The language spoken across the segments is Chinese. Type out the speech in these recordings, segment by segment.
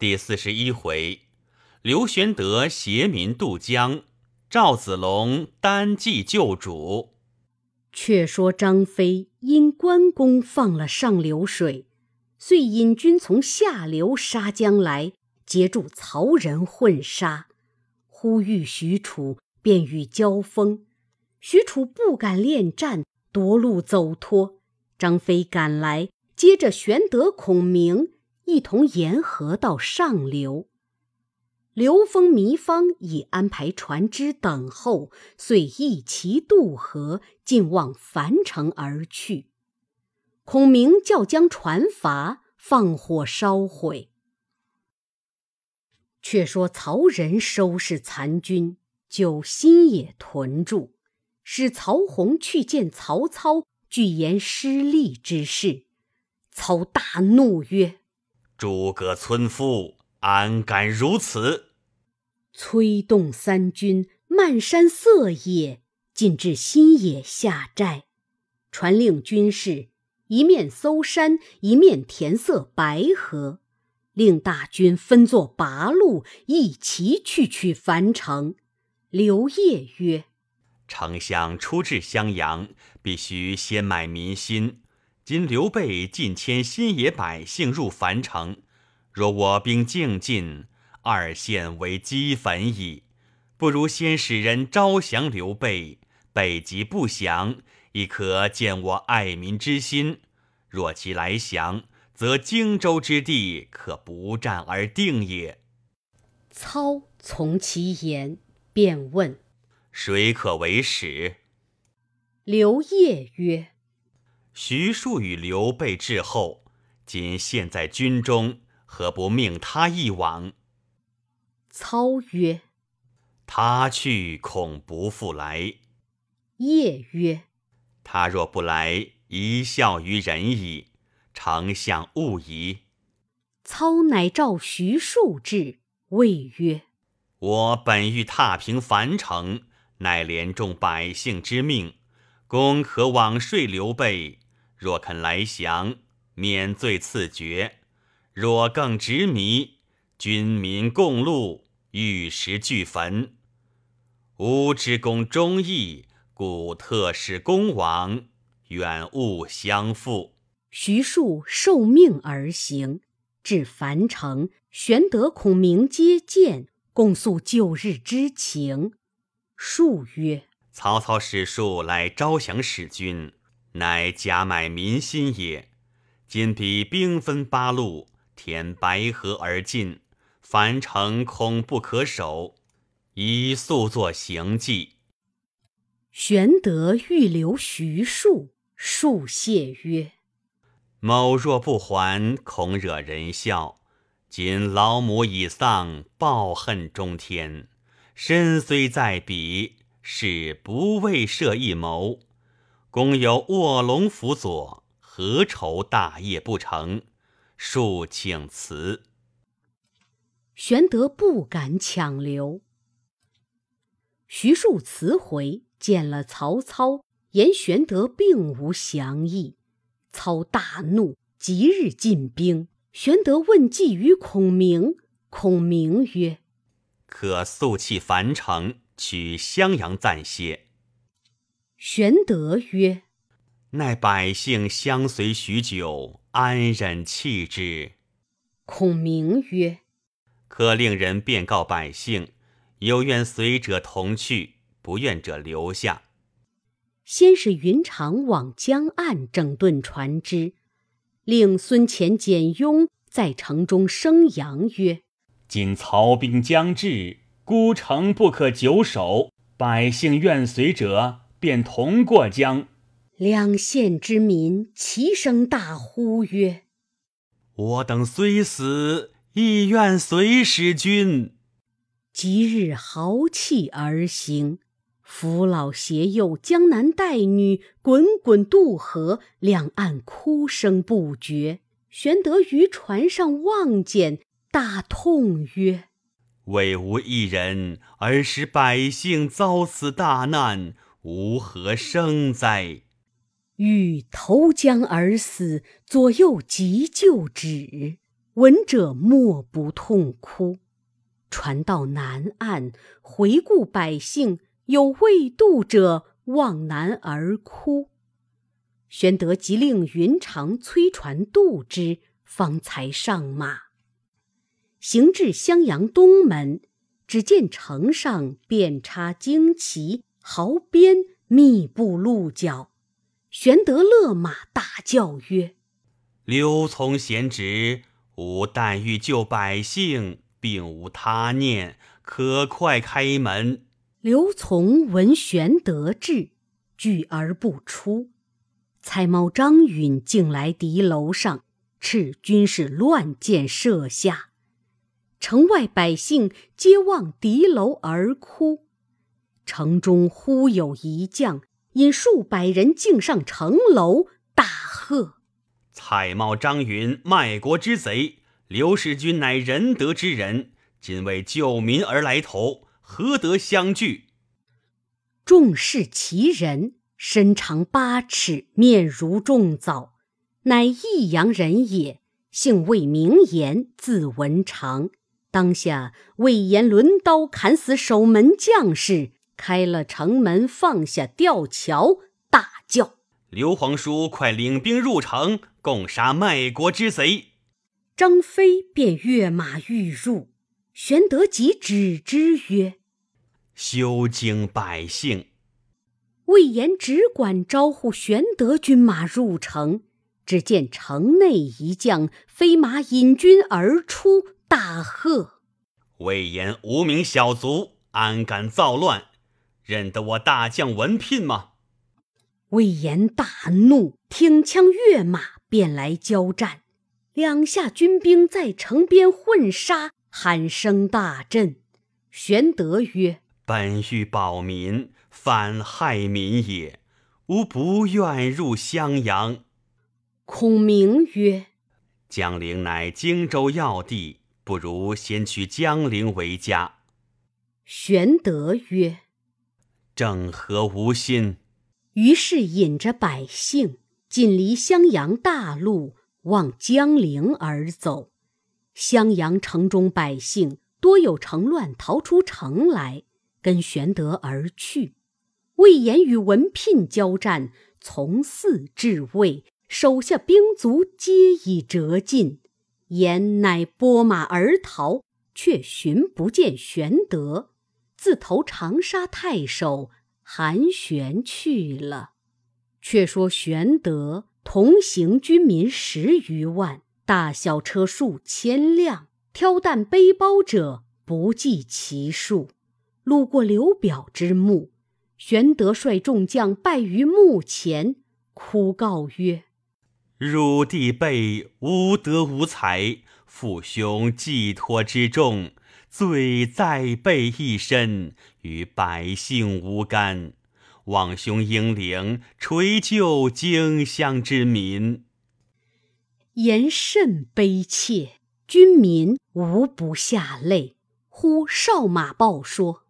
第四十一回，刘玄德携民渡江，赵子龙单骑救主。却说张飞因关公放了上流水，遂引军从下流杀将来，截住曹仁混杀。忽遇许褚，便与交锋。许褚不敢恋战，夺路走脱。张飞赶来，接着玄德、孔明。一同沿河到上流，刘封、糜芳已安排船只等候，遂一齐渡河，尽往樊城而去。孔明叫将船筏放火烧毁。却说曹仁收拾残军，就新野屯住，使曹洪去见曹操，具言失利之事。操大怒曰：诸葛村夫安敢如此？催动三军，漫山色野，进至新野下寨，传令军士一面搜山，一面填塞白河，令大军分作八路，一齐去取樊城。刘烨曰：“丞相初至襄阳，必须先买民心。”今刘备尽迁新野百姓入樊城，若我兵竟进，二县为齑粉矣。不如先使人招降刘备，北极不降，亦可见我爱民之心。若其来降，则荆州之地可不战而定也。操从其言，便问：谁可为使？刘烨曰。徐庶与刘备至后，今陷在军中，何不命他一往？操曰：“他去，恐不复来。”夜曰：“他若不来，一笑于人矣。丞相勿疑。”操乃召徐庶至，谓曰：“我本欲踏平樊城，乃连众百姓之命，公可往说刘备。”若肯来降，免罪赐爵；若更执迷，军民共戮，玉石俱焚。吾之公忠义，故特使公王，远勿相负。徐庶受命而行，至樊城，玄德、孔明接见，共诉旧日之情。庶曰：“曹操使庶来招降使君。”乃假买民心也。今彼兵分八路，填白河而进，樊城恐不可守，宜速作行计。玄德欲留徐庶，庶谢曰：“某若不还，恐惹人笑。今老母已丧，报恨中天，身虽在彼，是不为设一谋。”公有卧龙辅佐，何愁大业不成？恕请辞。玄德不敢强留。徐庶辞回，见了曹操，言玄德并无降意。操大怒，即日进兵。玄德问计于孔明，孔明曰：“可速弃樊城，取襄阳暂歇。”玄德曰：“奈百姓相随许久，安忍弃之？”孔明曰：“可令人便告百姓，有愿随者同去，不愿者留下。”先是云长往江岸整顿船只，令孙乾、简雍在城中声扬曰：“今曹兵将至，孤城不可久守，百姓愿随者。”便同过江，两县之民齐声大呼曰：“我等虽死，亦愿随使君。”即日豪气而行，扶老携幼、江南带女，滚滚渡河，两岸哭声不绝。玄德于船上望见，大痛曰：“为吾一人，而使百姓遭此大难。”吾何生哉？欲投江而死，左右急救止。闻者莫不痛哭。船到南岸，回顾百姓，有未渡者望南而哭。玄德即令云长催船渡之，方才上马。行至襄阳东门，只见城上遍插旌旗，壕边密布鹿角。玄德勒马大叫曰：“刘从贤侄，吾但欲救百姓，并无他念，可快开门。”刘琮闻玄德至，拒而不出。蔡瑁、张允竟来敌楼上，斥军士乱箭射下。城外百姓皆望敌楼而哭。城中忽有一将。引数百人径上城楼，大喝：“蔡瑁、张允，卖国之贼！刘使君乃仁德之人，今为救民而来投，何得相拒？”众视其人，身长八尺，面如重枣，乃益阳人也，姓魏，名言，字文长。当下魏延抡刀砍死守门将士。开了城门，放下吊桥，大叫：“刘皇叔，快领兵入城，共杀卖国之贼！”张飞便跃马欲入，玄德即止之曰：“休惊百姓。”魏延只管招呼玄德军马入城，只见城内一将飞马引军而出，大喝：“魏延无名小卒，安敢造乱！”认得我大将文聘吗？魏延大怒，挺枪跃马，便来交战。两下军兵在城边混杀，喊声大震。玄德曰：“本欲保民，反害民也。吾不愿入襄阳。”孔明曰：“江陵乃荆州要地，不如先取江陵为家。”玄德曰。正合吾心。于是引着百姓，尽离襄阳大路，往江陵而走。襄阳城中百姓多有城乱，逃出城来，跟玄德而去。魏延与文聘交战，从泗至魏，手下兵卒皆已折尽。延乃拨马而逃，却寻不见玄德。自投长沙太守韩玄去了。却说玄德同行军民十余万，大小车数千辆，挑担背包者不计其数。路过刘表之墓，玄德率众将拜于墓前，哭告曰：“汝弟辈无德无才，父兄寄托之重。”罪在背一身，与百姓无干。望兄英灵垂救荆襄之民。言甚悲切，军民无不下泪。呼哨马报说：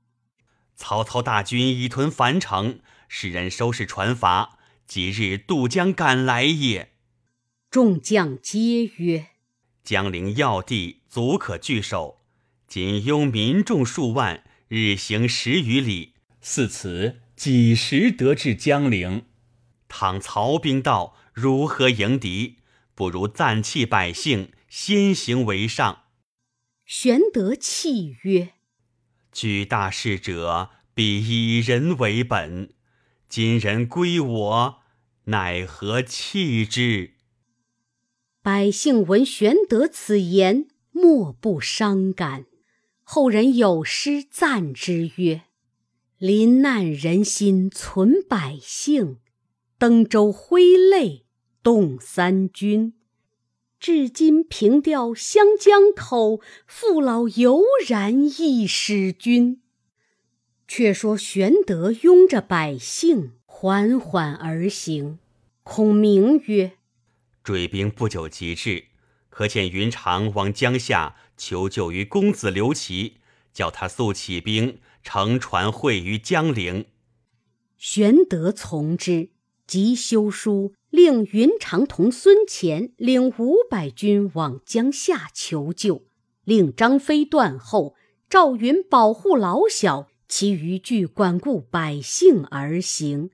曹操大军已屯樊城，使人收拾船筏，即日渡江赶来也。众将皆曰：江陵要地，足可据守。仅拥民众数万，日行十余里，似此几时得至江陵？倘曹兵到，如何迎敌？不如暂弃百姓，先行为上。玄德泣曰：“举大事者，必以人为本。今人归我，奈何弃之？”百姓闻玄德此言，莫不伤感。后人有诗赞之曰：“临难人心存百姓，登舟挥泪动三军。至今凭吊湘江口，父老犹然忆使君。”却说玄德拥着百姓缓缓而行。孔明曰：“追兵不久即至，可遣云长往江夏。”求救于公子刘琦，叫他速起兵，乘船会于江陵。玄德从之，即修书令云长同孙乾领五百军往江夏求救，令张飞断后，赵云保护老小，其余俱管顾百姓而行，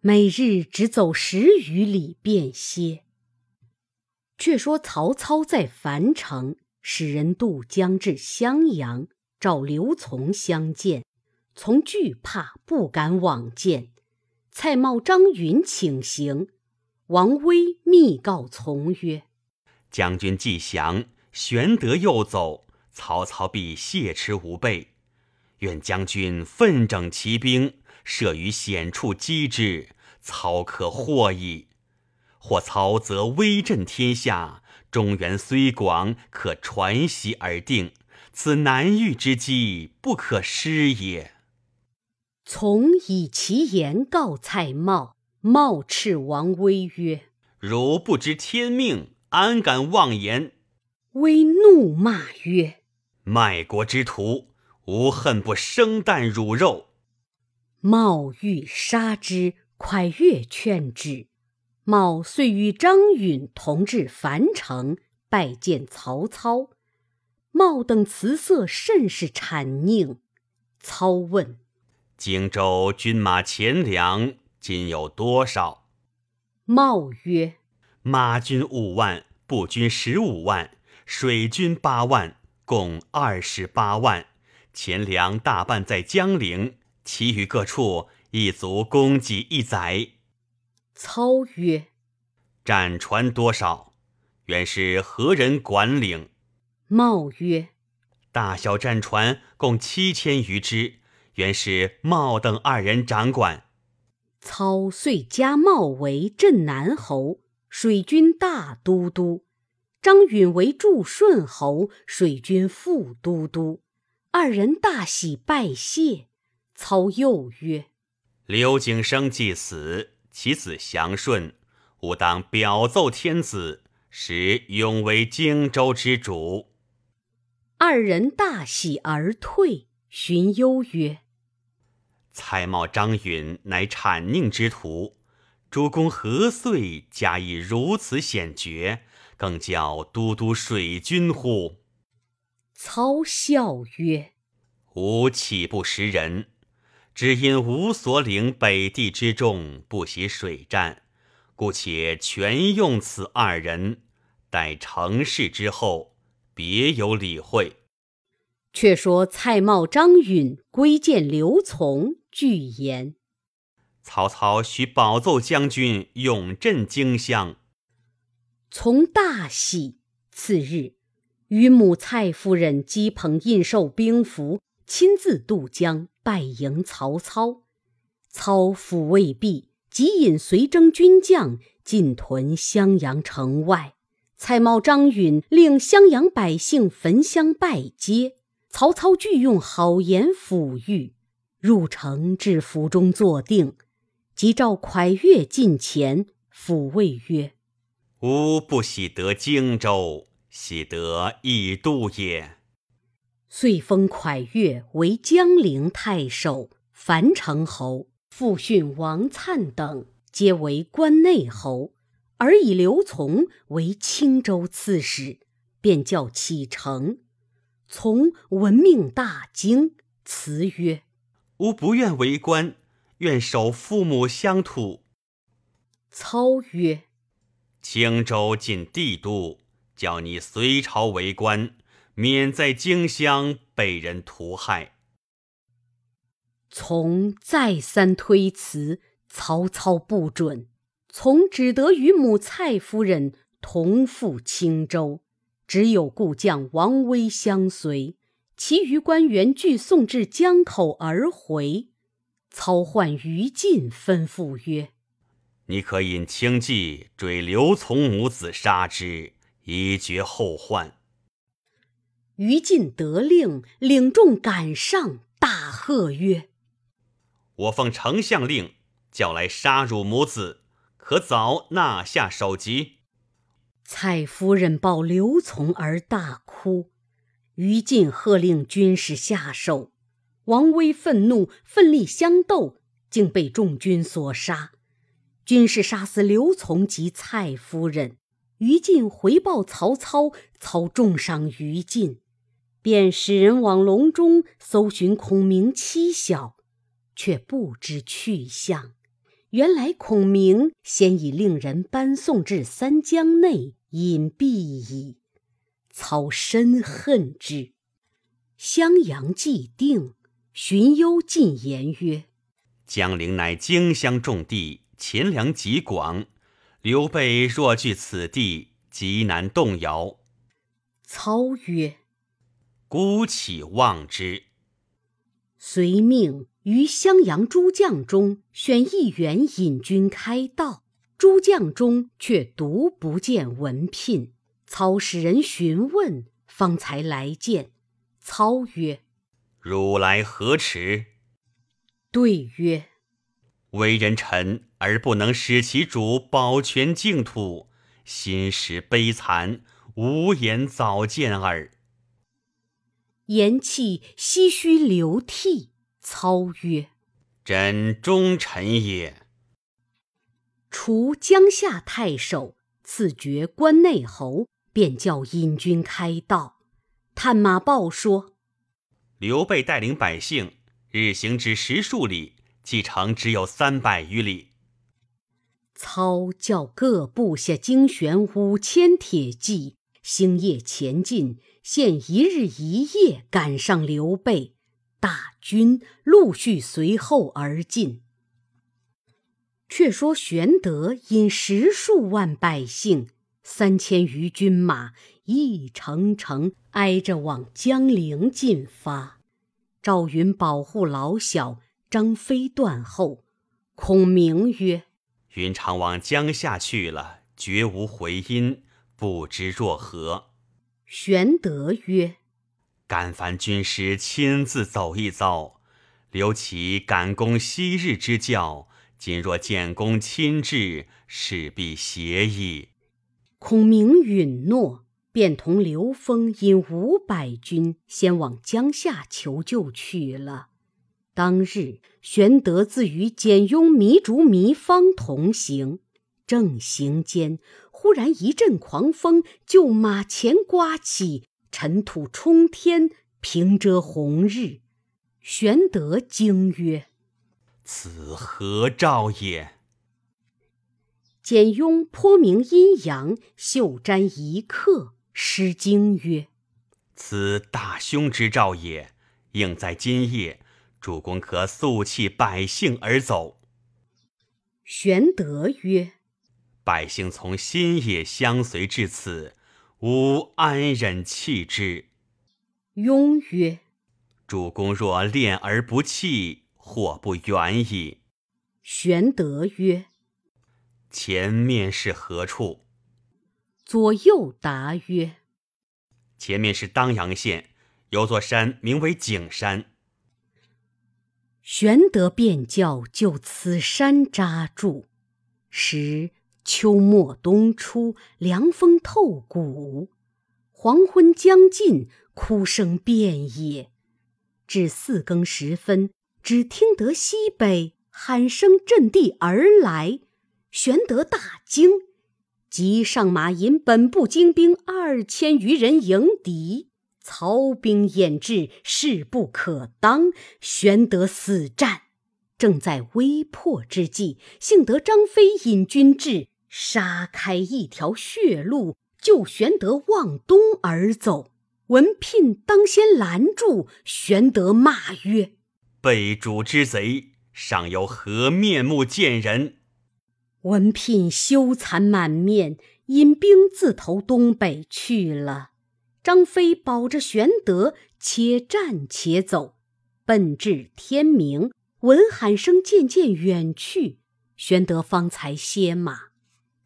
每日只走十余里便歇。却说曹操在樊城，使人渡江至襄阳，召刘琮相见，从惧怕不敢往见。蔡瑁、张允请行。王威密告从曰：“将军既降，玄德又走，曹操必谢持无备。愿将军奋整骑兵，设于险处击之，操可获矣。或曹则威震天下，中原虽广，可传习而定。此难遇之机，不可失也。”从以其言告蔡瑁。瑁斥王威曰：“如不知天命，安敢妄言？”威怒骂曰：“卖国之徒，吾恨不生啖汝肉！”瑁欲杀之，蒯越劝止。冒遂与张允同至樊城，拜见曹操。茂等辞色甚是谄佞。操问：“荆州军马钱粮？”今有多少？茂曰：“马军五万，步军十五万，水军八万，共二十八万。钱粮大半在江陵，其余各处亦足供给一载。”操曰：“战船多少？原是何人管领？”茂曰：“大小战船共七千余只，原是茂等二人掌管。”操遂加茂为镇南侯，水军大都督；张允为驻顺侯，水军副都督。二人大喜，拜谢。操又曰：“刘景升既死，其子祥顺，吾当表奏天子，使永为荆州之主。”二人大喜而退。荀攸曰。蔡瑁、张允乃谄佞之徒，主公何遂加以如此险绝，更叫都督水军乎？操笑曰：“吾岂不识人？只因吾所领北地之众不习水战，故且全用此二人。待成事之后，别有理会。”却说蔡瑁、张允归见刘琮。具言：曹操须保奏将军永镇荆襄。从大喜。次日，与母蔡夫人姬捧印绶兵符，亲自渡江拜迎曹操。操抚未毕，即引随征军将进屯襄阳城外。蔡瑁、张允令襄阳百姓焚香拜接。曹操俱用好言抚育。入城至府中坐定，即召蒯越近前抚慰曰：“吾不喜得荆州，喜得以度也。”遂封蒯越为江陵太守、樊城侯，父训王粲等皆为关内侯，而以刘琮为青州刺史，便叫启程。从闻命大惊，辞曰。吾不愿为官，愿守父母乡土。操曰：“青州近帝都，叫你隋朝为官，免在荆襄被人屠害。”从再三推辞，曹操不准。从只得与母蔡夫人同赴青州，只有故将王威相随。其余官员俱送至江口而回。操唤于禁，吩咐曰：“你可引轻骑追刘琮母子，杀之，以绝后患。”于禁得令，领众赶上，大喝曰：“我奉丞相令，叫来杀汝母子，可早纳下首级。”蔡夫人抱刘琮而大哭。于禁喝令军士下手，王威愤怒，奋力相斗，竟被众军所杀。军士杀死刘琮及蔡夫人。于禁回报曹操，操重赏于禁，便使人往隆中搜寻孔明妻小，却不知去向。原来孔明先已令人搬送至三江内隐蔽矣。操深恨之。襄阳既定，荀攸进言曰：“江陵乃荆襄重地，秦粮极广。”刘备若据此地，极难动摇。操曰：“孤岂忘之？”遂命于襄阳诸将中选一员引军开道。诸将中却独不见文聘。操使人询问，方才来见。操曰：“汝来何迟？”对曰：“为人臣。”而不能使其主保全净土，心实悲惨，无言早见耳。言气，唏嘘流涕。操曰：“朕忠臣也。”除江夏太守，赐爵关内侯，便叫引军开道。探马报说，刘备带领百姓日行之十数里，计程只有三百余里。操叫各部下精选五千铁骑，星夜前进，限一日一夜赶上刘备。大军陆续随后而进。却说玄德引十数万百姓，三千余军马，一程程挨着往江陵进发。赵云保护老小，张飞断后。孔明曰。云长往江夏去了，绝无回音，不知若何。玄德曰：“敢烦军师亲自走一遭，留其赶攻昔日之教。今若建功亲至，势必邪矣。”孔明允诺，便同刘封引五百军，先往江夏求救去了。当日，玄德自与简雍、糜竺、糜芳同行，正行间，忽然一阵狂风，就马前刮起，尘土冲天，平遮红日。玄德惊曰：“此何兆也？”简雍颇明阴阳，袖瞻一刻，失惊曰：“此大凶之兆也，应在今夜。”主公可速弃百姓而走。玄德曰：“百姓从新野相随至此，吾安忍弃之？”雍曰：“主公若恋而不弃，祸不远矣。”玄德曰：“前面是何处？”左右答曰：“前面是当阳县，有座山名为景山。”玄德便叫就此山扎住。时秋末冬初，凉风透骨，黄昏将近，哭声遍野。至四更时分，只听得西北喊声震地而来。玄德大惊，即上马引本部精兵二千余人迎敌。曹兵掩至，势不可当。玄德死战，正在危迫之际，幸得张飞引军至，杀开一条血路，救玄德往东而走。文聘当先拦住，玄德骂曰：“背主之贼，尚有何面目见人？”文聘羞惭满面，引兵自投东北去了。张飞保着玄德，且战且走，奔至天明，闻喊声渐渐远去，玄德方才歇马，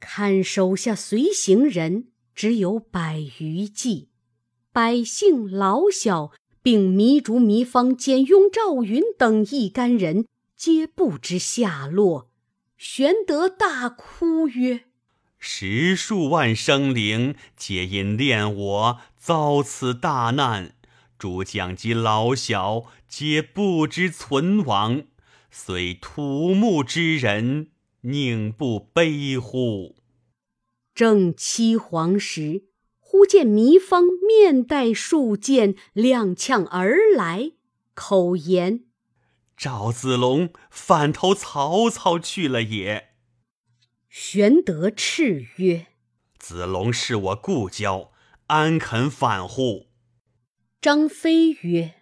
看手下随行人只有百余骑，百姓老小，并糜竺、糜芳、简雍、赵云等一干人，皆不知下落。玄德大哭曰：十数万生灵，皆因恋我遭此大难。诸将及老小，皆不知存亡。虽土木之人，宁不悲乎？正七黄时，忽见糜芳面带数箭，踉跄而来，口言：“赵子龙反投曹操去了也。”玄德叱曰：“子龙是我故交，安肯反乎？”张飞曰：“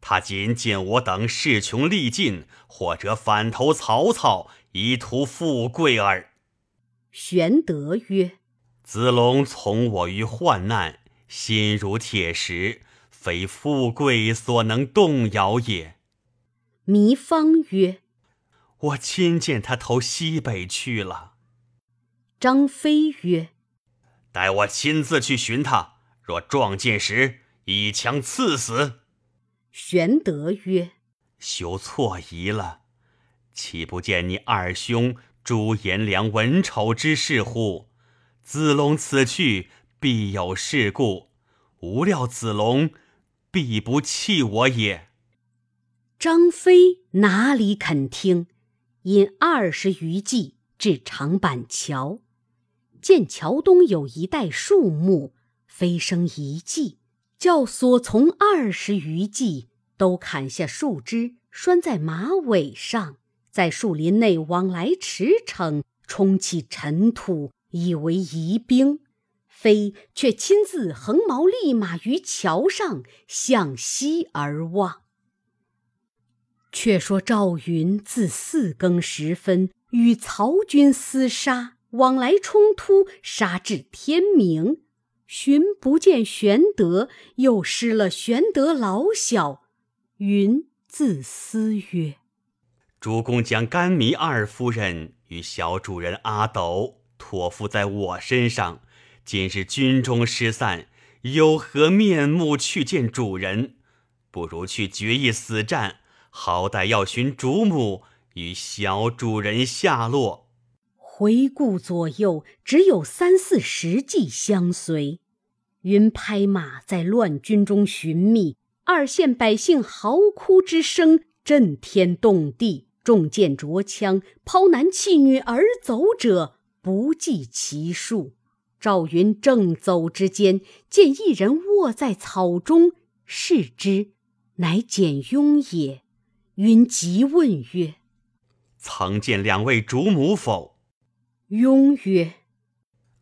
他今见我等势穷力尽，或者反投曹操，以图富贵耳。”玄德曰：“子龙从我于患难，心如铁石，非富贵所能动摇也。”糜芳曰：“我亲见他投西北去了。”张飞曰：“待我亲自去寻他，若撞见时，一枪刺死。”玄德曰：“休错疑了，岂不见你二兄？”朱颜良文丑之事乎？子龙此去必有事故，无料子龙必不弃我也。张飞哪里肯听？引二十余骑至长板桥，见桥东有一带树木，飞生一计，叫所从二十余骑都砍下树枝，拴在马尾上。在树林内往来驰骋，冲起尘土，以为疑兵。飞却亲自横矛立马于桥上，向西而望。却说赵云自四更时分与曹军厮杀，往来冲突，杀至天明，寻不见玄德，又失了玄德老小。云自思曰。主公将甘糜二夫人与小主人阿斗托付在我身上，今日军中失散，有何面目去见主人？不如去决一死战，好歹要寻主母与小主人下落。回顾左右，只有三四十骑相随。云拍马在乱军中寻觅，二县百姓嚎哭之声震天动地。中箭着枪、抛男弃女而走者不计其数。赵云正走之间，见一人卧在草中，视之，乃简雍也。云急问曰：“曾见两位主母否？”雍曰：“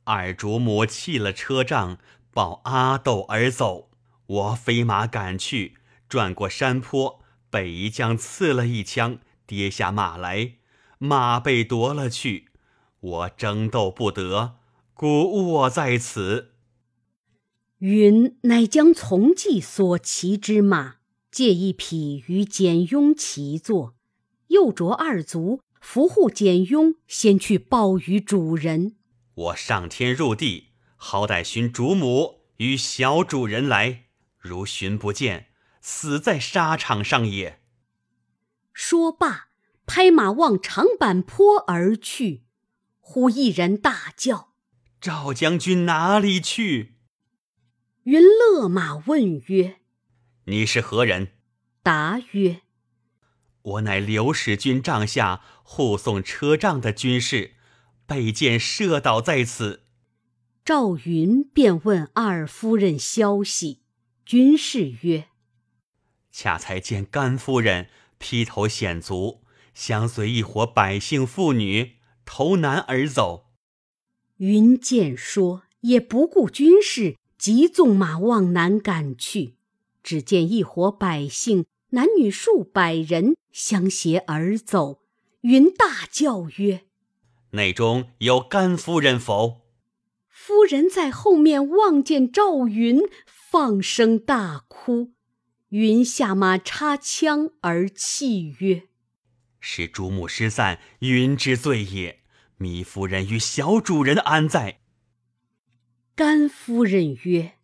二主母弃了车仗，抱阿斗而走。我飞马赶去，转过山坡，被一将刺了一枪。”跌下马来，马被夺了去，我争斗不得，故卧在此。云乃将从骑所骑之马借一匹与简雍骑坐，又着二卒扶护简雍，先去报与主人。我上天入地，好歹寻主母与小主人来，如寻不见，死在沙场上也。说罢，拍马往长坂坡而去。忽一人大叫：“赵将军哪里去？”云勒马问曰：“你是何人？”答曰：“我乃刘使君帐下护送车仗的军士，被箭射倒在此。”赵云便问二夫人消息。军士曰：“恰才见甘夫人。”披头显足，相随一伙百姓妇女投南而走。云见说，也不顾军事，急纵马往南赶去。只见一伙百姓，男女数百人，相携而走。云大叫曰：“内中有甘夫人否？”夫人在后面望见赵云，放声大哭。云下马插枪而泣曰：“使主母失散，云之罪也。糜夫人与小主人安在？”甘夫人曰：“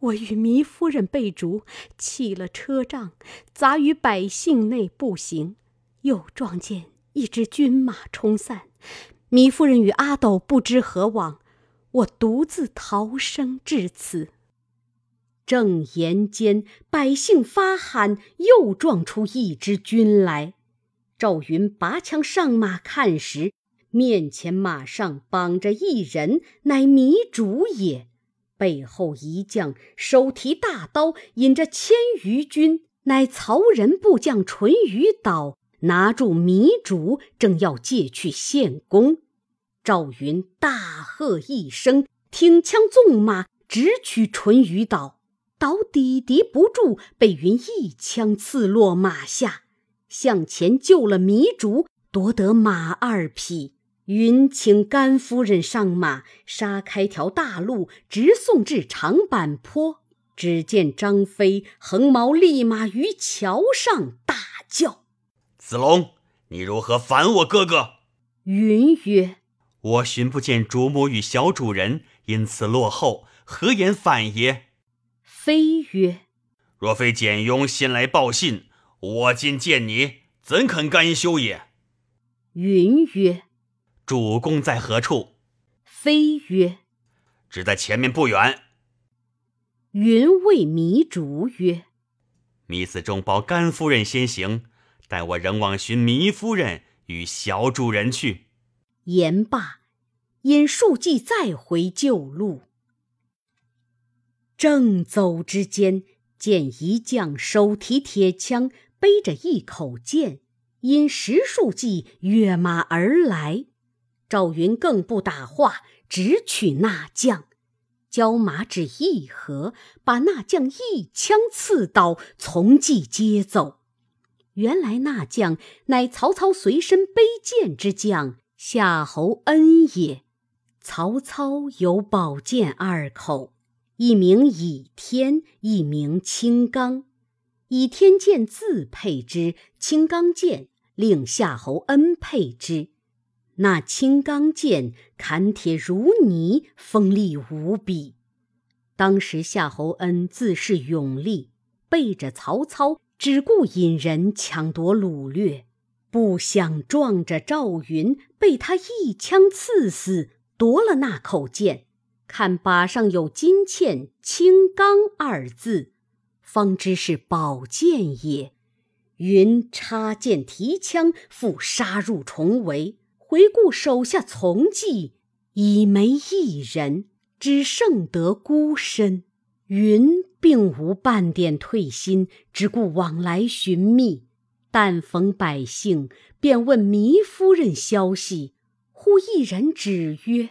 我与糜夫人被逐，弃了车仗，杂于百姓内步行，又撞见一支军马冲散。糜夫人与阿斗不知何往，我独自逃生至此。”正言间，百姓发喊，又撞出一支军来。赵云拔枪上马看时，面前马上绑着一人，乃糜竺也；背后一将手提大刀，引着千余军，乃曹仁部将淳于导，拿住糜竺，正要借去献功。赵云大喝一声，挺枪纵马，直取淳于导。导抵敌不住，被云一枪刺落马下，向前救了糜竺，夺得马二匹。云请甘夫人上马，杀开条大路，直送至长坂坡。只见张飞横矛立马于桥上，大叫：“子龙，你如何反我哥哥？”云曰：“我寻不见主母与小主人，因此落后，何言反也？”飞曰：“若非简雍先来报信，我今见你，怎肯甘休也？”云曰。主公在何处？飞曰：“只在前面不远。”云谓糜竺曰：“糜子中保甘夫人先行，待我仍往寻糜夫人与小主人去。”言罢，引数骑再回旧路。正走之间，见一将手提铁枪，背着一口剑，因十数骑跃马而来。赵云更不打话，直取那将，交马只一合，把那将一枪刺倒，从骑接走。原来那将乃曹操随身背剑之将夏侯恩也。曹操有宝剑二口，一名倚天，一名青钢。倚天剑自配之，青钢剑令夏侯恩配之。那青钢剑砍铁如泥，锋利无比。当时夏侯恩自恃勇力，背着曹操，只顾引人抢夺掳掠，不想撞着赵云，被他一枪刺死，夺了那口剑。看把上有金嵌“青钢”二字，方知是宝剑也。云插剑提枪，复杀入重围。回顾手下从骑，已没一人，只剩得孤身。云并无半点退心，只顾往来寻觅。但逢百姓，便问糜夫人消息。忽一人指曰：“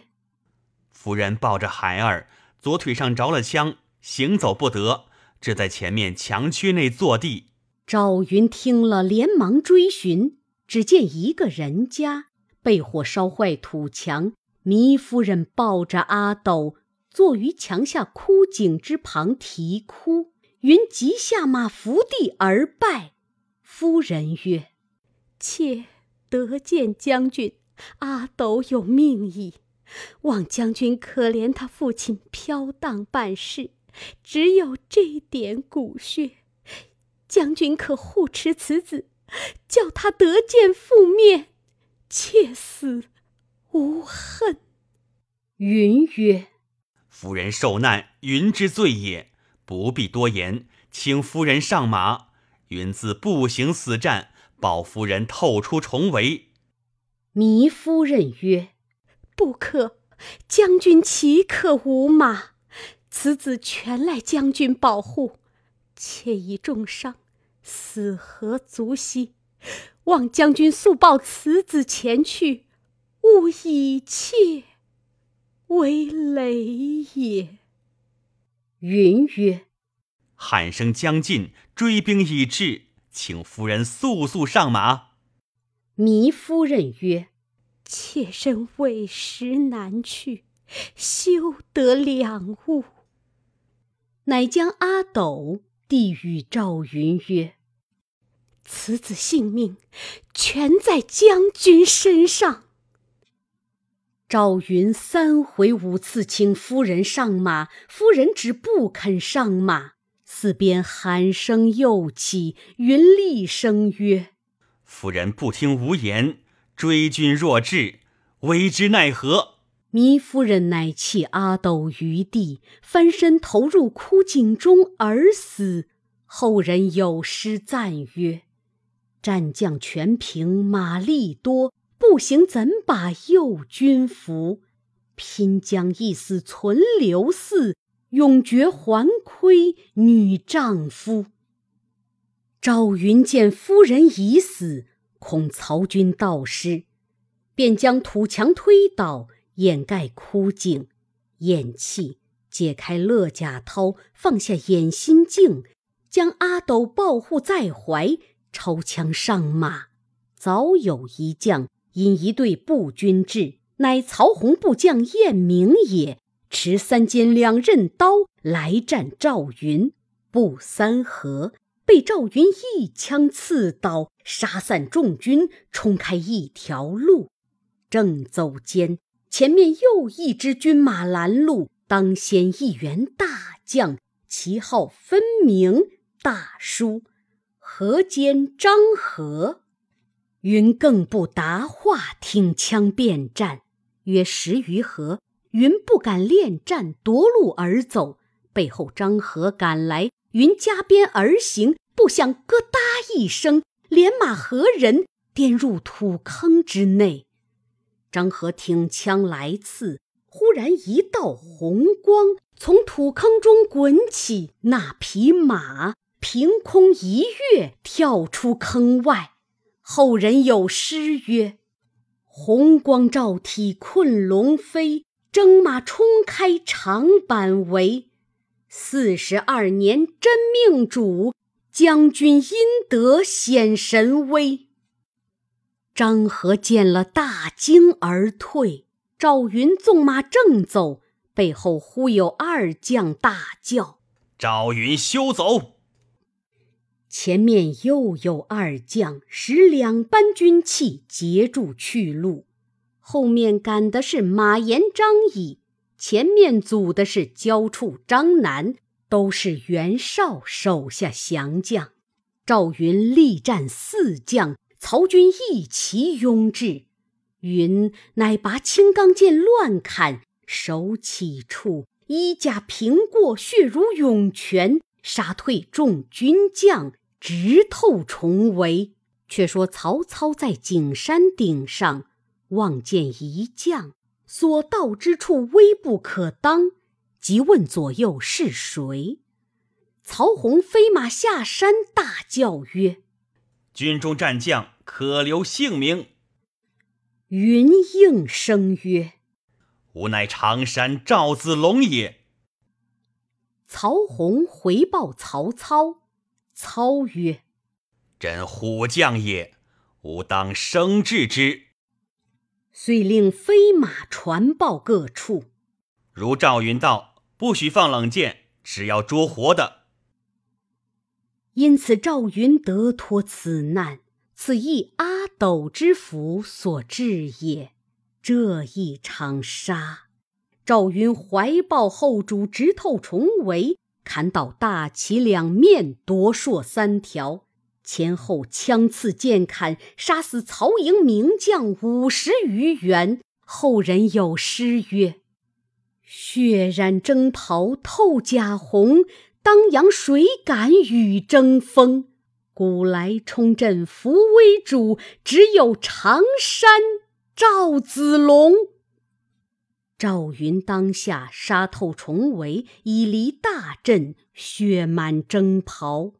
夫人抱着孩儿，左腿上着了枪，行走不得，只在前面墙区内坐地。”赵云听了，连忙追寻，只见一个人家。被火烧坏土墙，糜夫人抱着阿斗坐于墙下枯井之旁啼哭。云急下马伏地而拜。夫人曰：“妾得见将军，阿斗有命矣。望将军可怜他父亲飘荡半世，只有这点骨血，将军可护持此子，叫他得见父面。”切死无恨。云曰：“夫人受难，云之罪也，不必多言，请夫人上马。云自步行死战，保夫人透出重围。”糜夫人曰：“不可，将军岂可无马？此子全赖将军保护，妾已重伤，死何足惜？”望将军速报此子前去，勿以妾为累也。云曰：“喊声将近，追兵已至，请夫人速速上马。”糜夫人曰：“妾身委实难去，休得两误。”乃将阿斗递与赵云曰。此子性命全在将军身上。赵云三回五次请夫人上马，夫人只不肯上马。四边喊声又起，云厉声曰：“夫人不听无言，追军若至，为之奈何？”糜夫人乃弃阿斗于地，翻身投入枯井中而死。后人有诗赞曰。战将全凭马力多，步行怎把右军服？拼将一死存刘嗣，永绝还亏女丈夫。赵云见夫人已死，恐曹军盗失，便将土墙推倒，掩盖枯井，咽气，解开勒甲绦，放下掩心镜，将阿斗抱护在怀，抄枪上马。早有一将引一队步军至。乃曹洪部将晏明也，持三尖两刃刀来战赵云，不三合，被赵云一枪刺倒，杀散众军，冲开一条路。正走间，前面又一支军马拦路，当先一员大将，旗号分明，大书“河间张合”。云更不答话，挺枪便战。约十余合，云不敢恋战，夺路而走。背后张合赶来，云加鞭而行，不想咯哒一声，连马和人颠入土坑之内。张合挺枪来刺，忽然一道红光从土坑中滚起，那匹马凭空一跃，跳出坑外。后人有诗曰。红光照体困龙飞，征马冲开长坂围。四十二年真命主，将军阴德显神威。张合见了大惊而退。赵云纵马正走，背后忽有二将大叫：“赵云休走！”前面又有二将使两班军器截住去路，后面赶的是马延、张仪，前面阻的是焦触、张南，都是袁绍手下降将。赵云力战四将，曹军一齐拥至，云乃拔青钢剑乱砍，手起处衣甲平过，血如涌泉，杀退众军将。直透重围。却说曹操在景山顶上望见一将，所到之处微不可当，即问左右是谁。曹洪飞马下山，大叫曰：“军中战将可留姓名。”云应声曰：“吾乃常山赵子龙也。”曹洪回报曹操。操曰：“朕虎将也，吾当生治之。”遂令飞马传报各处。如赵云到，不许放冷箭，只要捉活的。因此赵云得脱此难，此亦阿斗之福所致也。这一场杀，赵云怀抱后主，直透重围。砍倒大旗两面，夺槊三条，前后枪刺剑砍，杀死曹营名将五十余员。后人有诗曰：“血染征袍透甲红，当阳谁敢与争锋？古来冲阵扶危主，只有常山赵子龙。”赵云当下杀透重围，已离大阵，血满征袍。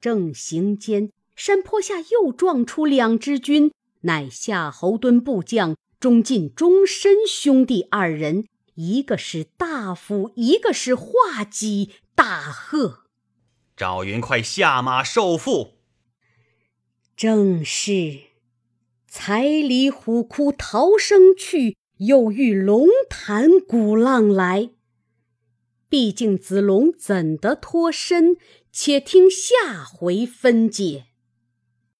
正行间，山坡下又撞出两支军，乃夏侯惇部将钟进、钟申兄弟二人，一个是大夫，一个是画戟。大喝：“赵云，快下马受缚！”正是：“才离虎窟逃生去。”又遇龙潭鼓浪来，毕竟子龙怎得脱身？且听下回分解。